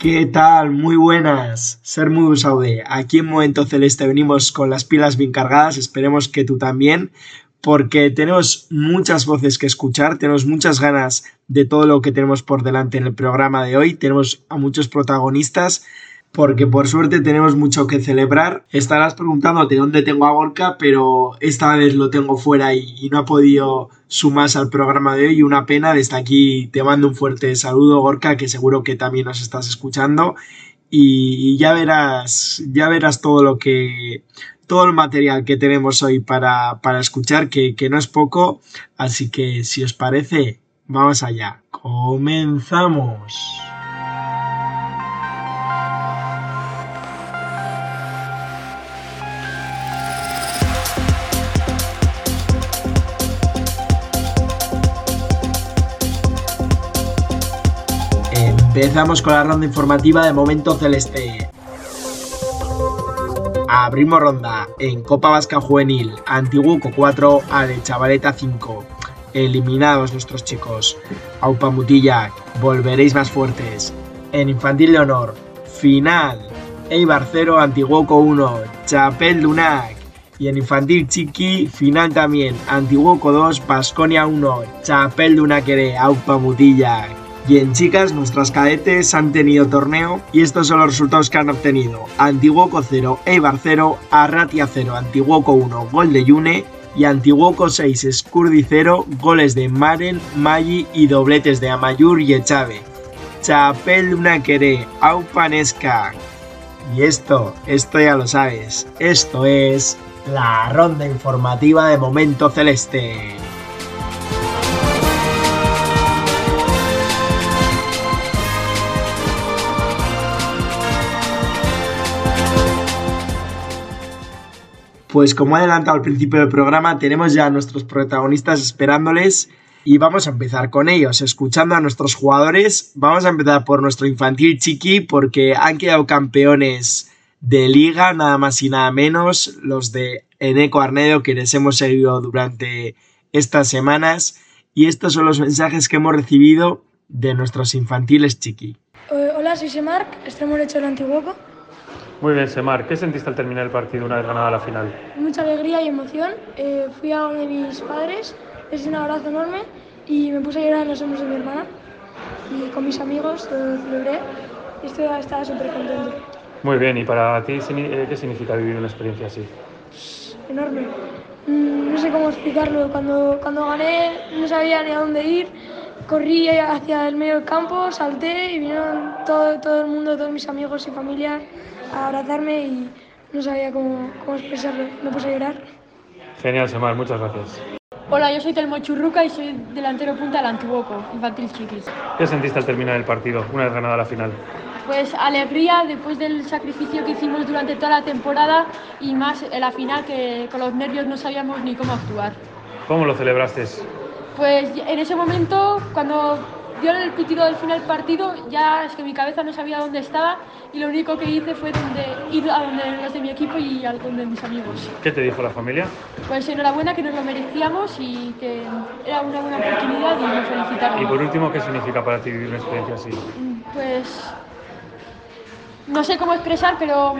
¿Qué tal? Muy buenas. Ser muy Saude. Aquí en Momento Celeste venimos con las pilas bien cargadas. Esperemos que tú también. Porque tenemos muchas voces que escuchar, tenemos muchas ganas de todo lo que tenemos por delante en el programa de hoy. Tenemos a muchos protagonistas porque por suerte tenemos mucho que celebrar. Estarás preguntándote dónde tengo a Gorka, pero esta vez lo tengo fuera y, no ha podido sumarse al programa de hoy. Una pena, desde aquí te mando un fuerte saludo, Gorka, que seguro que también nos estás escuchando. Y, ya verás, ya verás todo lo que. todo el material que tenemos hoy para, para escuchar, que, que no es poco. Así que si os parece, vamos allá. Comenzamos. Empezamos con la ronda informativa de Momento Celeste. Abrimos ronda en Copa Vasca Juvenil, Antiguoco 4, Ale Chavaleta 5. Eliminados nuestros chicos. Aupa Mutilla, volveréis más fuertes. En Infantil de Honor, final. Eibar 0, Antiguoco 1, Chapel Dunac. Y en Infantil Chiqui, final también. Antiguoco 2, Pasconia 1, Chapel Dunaquere, Aupa Mutilla. Y en chicas, nuestras cadetes han tenido torneo y estos son los resultados que han obtenido. Antiguoco 0, Eibar 0, Arratia 0, Antiguoco 1, gol de Yune y Antiguoco 6, Scurdi 0, goles de Maren, Maggi y dobletes de Amayur y Echave. Chapel Unaquere, Aupanesca. Y esto, esto ya lo sabes, esto es la ronda informativa de Momento Celeste. Pues como he adelantado al principio del programa, tenemos ya a nuestros protagonistas esperándoles y vamos a empezar con ellos, escuchando a nuestros jugadores. Vamos a empezar por nuestro infantil chiqui porque han quedado campeones de liga, nada más y nada menos, los de Eneco Arnedo que les hemos seguido durante estas semanas y estos son los mensajes que hemos recibido de nuestros infantiles chiqui. Eh, hola, soy Semarc, extremo derecho del Antiguoco. Muy bien, Semar. ¿Qué sentiste al terminar el partido una vez ganada la final? Mucha alegría y emoción. Eh, fui a uno de mis padres, les un abrazo enorme y me puse a llorar en los hombros de mi hermana. Y con mis amigos lo celebré y estaba súper contento. Muy bien, ¿y para ti eh, qué significa vivir una experiencia así? Enorme. Mm, no sé cómo explicarlo. Cuando, cuando gané no sabía ni a dónde ir. Corrí hacia el medio del campo, salté y vinieron todo, todo el mundo, todos mis amigos y familia a abrazarme y no sabía cómo, cómo expresarlo. Me puse a llorar. Genial, Semar, muchas gracias. Hola, yo soy Telmo Churruca y soy delantero punta del Antiguoco, infantil chiquis. ¿Qué sentiste al terminar el partido, una vez ganada la final? Pues alegría después del sacrificio que hicimos durante toda la temporada y más en la final que con los nervios no sabíamos ni cómo actuar. ¿Cómo lo celebraste? Pues en ese momento, cuando dio el pitido del final partido, ya es que mi cabeza no sabía dónde estaba y lo único que hice fue donde, ir a donde los de mi equipo y a donde mis amigos. ¿Qué te dijo la familia? Pues enhorabuena, que nos lo merecíamos y que era una buena oportunidad y nos felicitaron. Y por último, ¿qué significa para ti vivir una experiencia así? Pues no sé cómo expresar, pero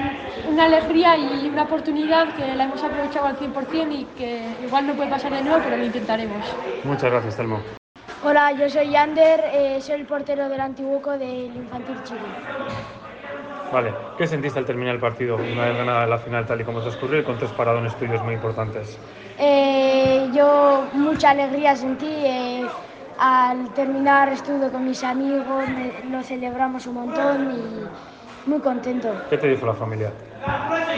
una alegría y una oportunidad que la hemos aprovechado al 100% y que igual no puede pasar de nuevo, pero lo intentaremos. Muchas gracias, Telmo. Hola, yo soy Yander, eh, soy el portero del Antiguoco del Infantil Chile. Vale, ¿qué sentiste al terminar el partido una vez ganada la final tal y como ocurrió y con tres paradones tuyos muy importantes? Eh, yo mucha alegría sentí. Eh, al terminar estuve con mis amigos, lo celebramos un montón y muy contento. ¿Qué te dijo la familia?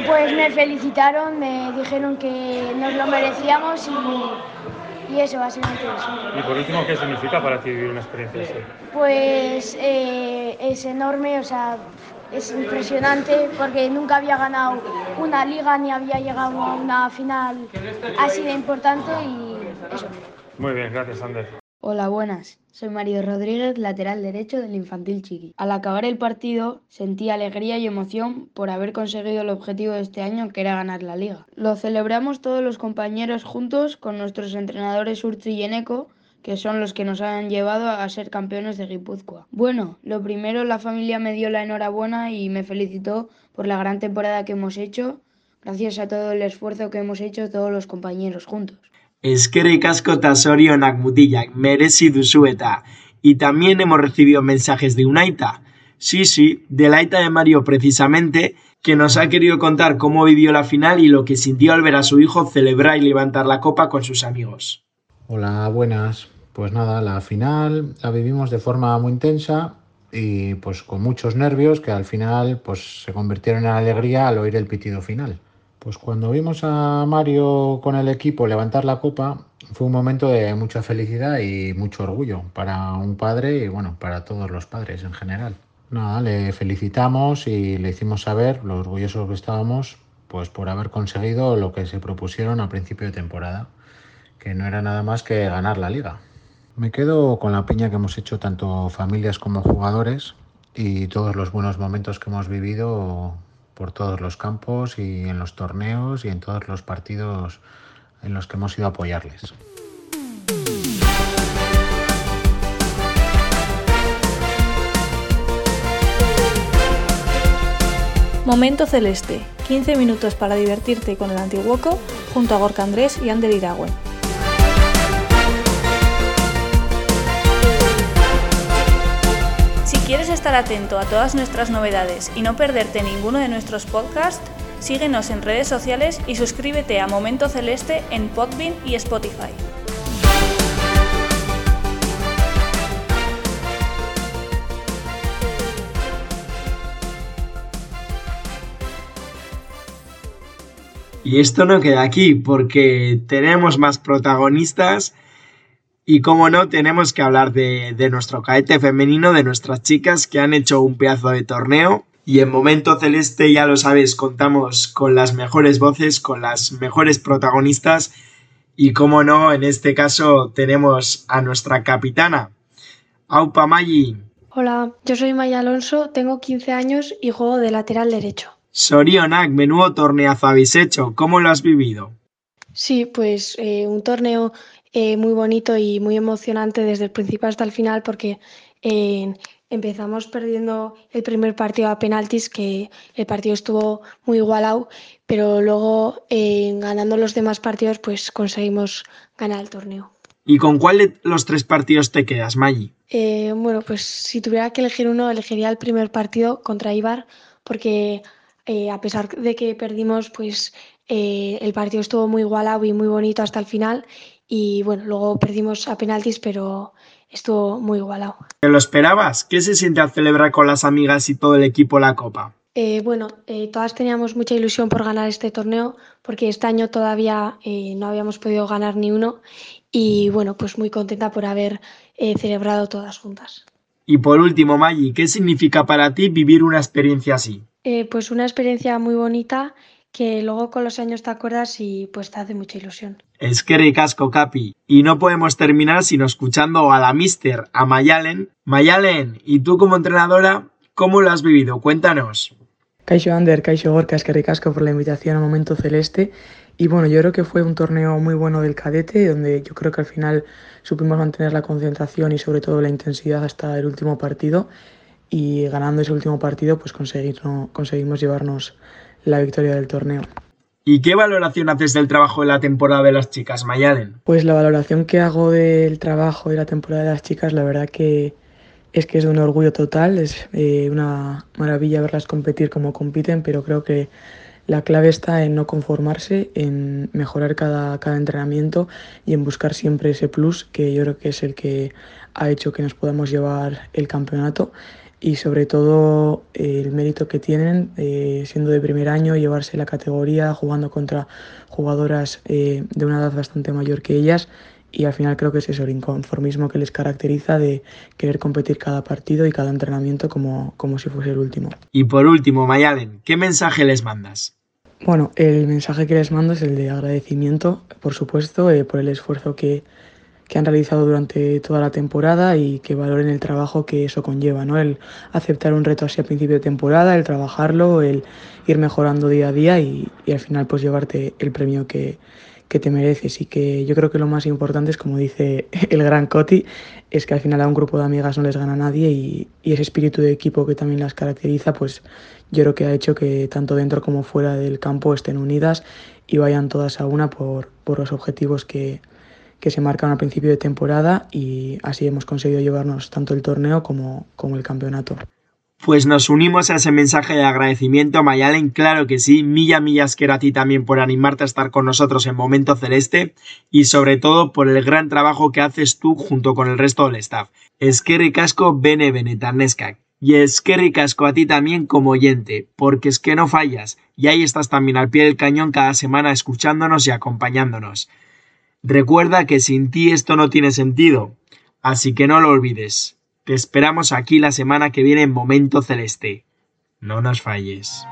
Pues me felicitaron, me dijeron que nos lo merecíamos y y eso, básicamente eso. Y por último, ¿qué significa para ti vivir una experiencia así? Pues eh, es enorme, o sea, es impresionante porque nunca había ganado una liga ni había llegado a una final así de importante y eso. Muy bien, gracias, Ander. Hola, buenas. Soy Mario Rodríguez, lateral derecho del Infantil Chiqui. Al acabar el partido sentí alegría y emoción por haber conseguido el objetivo de este año que era ganar la liga. Lo celebramos todos los compañeros juntos con nuestros entrenadores Urtzi y Eneco que son los que nos han llevado a ser campeones de Guipúzcoa. Bueno, lo primero la familia me dio la enhorabuena y me felicitó por la gran temporada que hemos hecho, gracias a todo el esfuerzo que hemos hecho todos los compañeros juntos. Eskerrik asko eta zorionak mutilak, merezi duzu eta. Y también hemos recibido mensajes de Unaita. Sí, sí, de la Aita de Mario precisamente, que nos ha querido contar cómo vivió la final y lo que sintió al ver a su hijo celebrar y levantar la copa con sus amigos. Hola, buenas. Pues nada, la final la vivimos de forma muy intensa y pues con muchos nervios que al final pues se convirtieron en alegría al oír el pitido final. Pues cuando vimos a Mario con el equipo levantar la copa fue un momento de mucha felicidad y mucho orgullo para un padre y bueno, para todos los padres en general. Nada, le felicitamos y le hicimos saber lo orgullosos que estábamos pues por haber conseguido lo que se propusieron a principio de temporada, que no era nada más que ganar la liga. Me quedo con la piña que hemos hecho tanto familias como jugadores y todos los buenos momentos que hemos vivido por todos los campos y en los torneos y en todos los partidos en los que hemos ido a apoyarles. Momento Celeste. 15 minutos para divertirte con el Antiguoco junto a Gorka Andrés y Ander Iragüen. Quieres estar atento a todas nuestras novedades y no perderte ninguno de nuestros podcasts, síguenos en redes sociales y suscríbete a Momento Celeste en Podbean y Spotify. Y esto no queda aquí porque tenemos más protagonistas y como no tenemos que hablar de, de, nuestro caete femenino, de nuestras chicas que han hecho un pedazo de torneo. Y en Momento Celeste, ya lo sabes, contamos con las mejores voces, con las mejores protagonistas. Y como no, en este caso tenemos a nuestra capitana, Aupa Maggi. Hola, yo soy Maya Alonso, tengo 15 años y juego de lateral derecho. Sorionak, menudo torneazo habéis hecho. ¿Cómo lo has vivido? Sí, pues eh, un torneo eh, muy bonito y muy emocionante desde el principio hasta el final porque eh, empezamos perdiendo el primer partido a penaltis, que el partido estuvo muy igualado, pero luego eh, ganando los demás partidos pues conseguimos ganar el torneo. ¿Y con cuál de los tres partidos te quedas, Maggi? Eh, bueno, pues si tuviera que elegir uno, elegiría el primer partido contra Ibar, porque eh, a pesar de que perdimos, pues eh, el partido estuvo muy igualado y muy bonito hasta el final. Y bueno, luego perdimos a penaltis, pero estuvo muy igualado. ¿Te lo esperabas? ¿Qué se siente al celebrar con las amigas y todo el equipo la copa? Eh, bueno, eh, todas teníamos mucha ilusión por ganar este torneo, porque este año todavía eh, no habíamos podido ganar ni uno. Y bueno, pues muy contenta por haber celebrado todas juntas. Y por último, Maggi, ¿qué significa para ti vivir una experiencia así? Pues una experiencia muy bonita que luego con los años te acuerdas y pues te hace mucha ilusión. Es que ricasco, Capi. Y no podemos terminar sino escuchando a la Mister, a Mayalen. Mayalen, ¿y tú como entrenadora, cómo lo has vivido? Cuéntanos. Caixo Ander, Caixo Gorka, es que ricasco por la invitación a Momento Celeste. Y bueno, yo creo que fue un torneo muy bueno del cadete, donde yo creo que al final supimos mantener la concentración y sobre todo la intensidad hasta el último partido. Y ganando ese último partido, pues conseguir, ¿no? conseguimos llevarnos la victoria del torneo. ¿Y qué valoración haces del trabajo de la temporada de las chicas, Mayalen? Pues la valoración que hago del trabajo de la temporada de las chicas, la verdad que es que es de un orgullo total, es eh, una maravilla verlas competir como compiten, pero creo que la clave está en no conformarse, en mejorar cada, cada entrenamiento y en buscar siempre ese plus que yo creo que es el que ha hecho que nos podamos llevar el campeonato y sobre todo eh, el mérito que tienen eh, siendo de primer año, llevarse la categoría, jugando contra jugadoras eh, de una edad bastante mayor que ellas y al final creo que es eso, el inconformismo que les caracteriza de querer competir cada partido y cada entrenamiento como, como si fuese el último. Y por último, Mayalen, ¿qué mensaje les mandas? Bueno, el mensaje que les mando es el de agradecimiento, por supuesto, por el esfuerzo que, que han realizado durante toda la temporada y que valoren el trabajo que eso conlleva, ¿no? El aceptar un reto así a principio de temporada, el trabajarlo, el ir mejorando día a día y, y al final pues llevarte el premio que, que te mereces y que yo creo que lo más importante es, como dice el gran Coti, es que al final a un grupo de amigas no les gana nadie y, y, ese espíritu de equipo que también las caracteriza, pues yo creo que ha hecho que tanto dentro como fuera del campo estén unidas y vayan todas a una por, por los objetivos que, que se marcan al principio de temporada y así hemos conseguido llevarnos tanto el torneo como, como el campeonato. Pues nos unimos a ese mensaje de agradecimiento Mayalen, claro que sí, milla millas quiero a ti también por animarte a estar con nosotros en Momento Celeste y sobre todo por el gran trabajo que haces tú junto con el resto del staff. Es que ricasco bene. Y es que ricasco a ti también como oyente, porque es que no fallas, y ahí estás también al pie del cañón cada semana escuchándonos y acompañándonos. Recuerda que sin ti esto no tiene sentido, así que no lo olvides. Te esperamos aquí la semana que viene en Momento Celeste. No nos falles.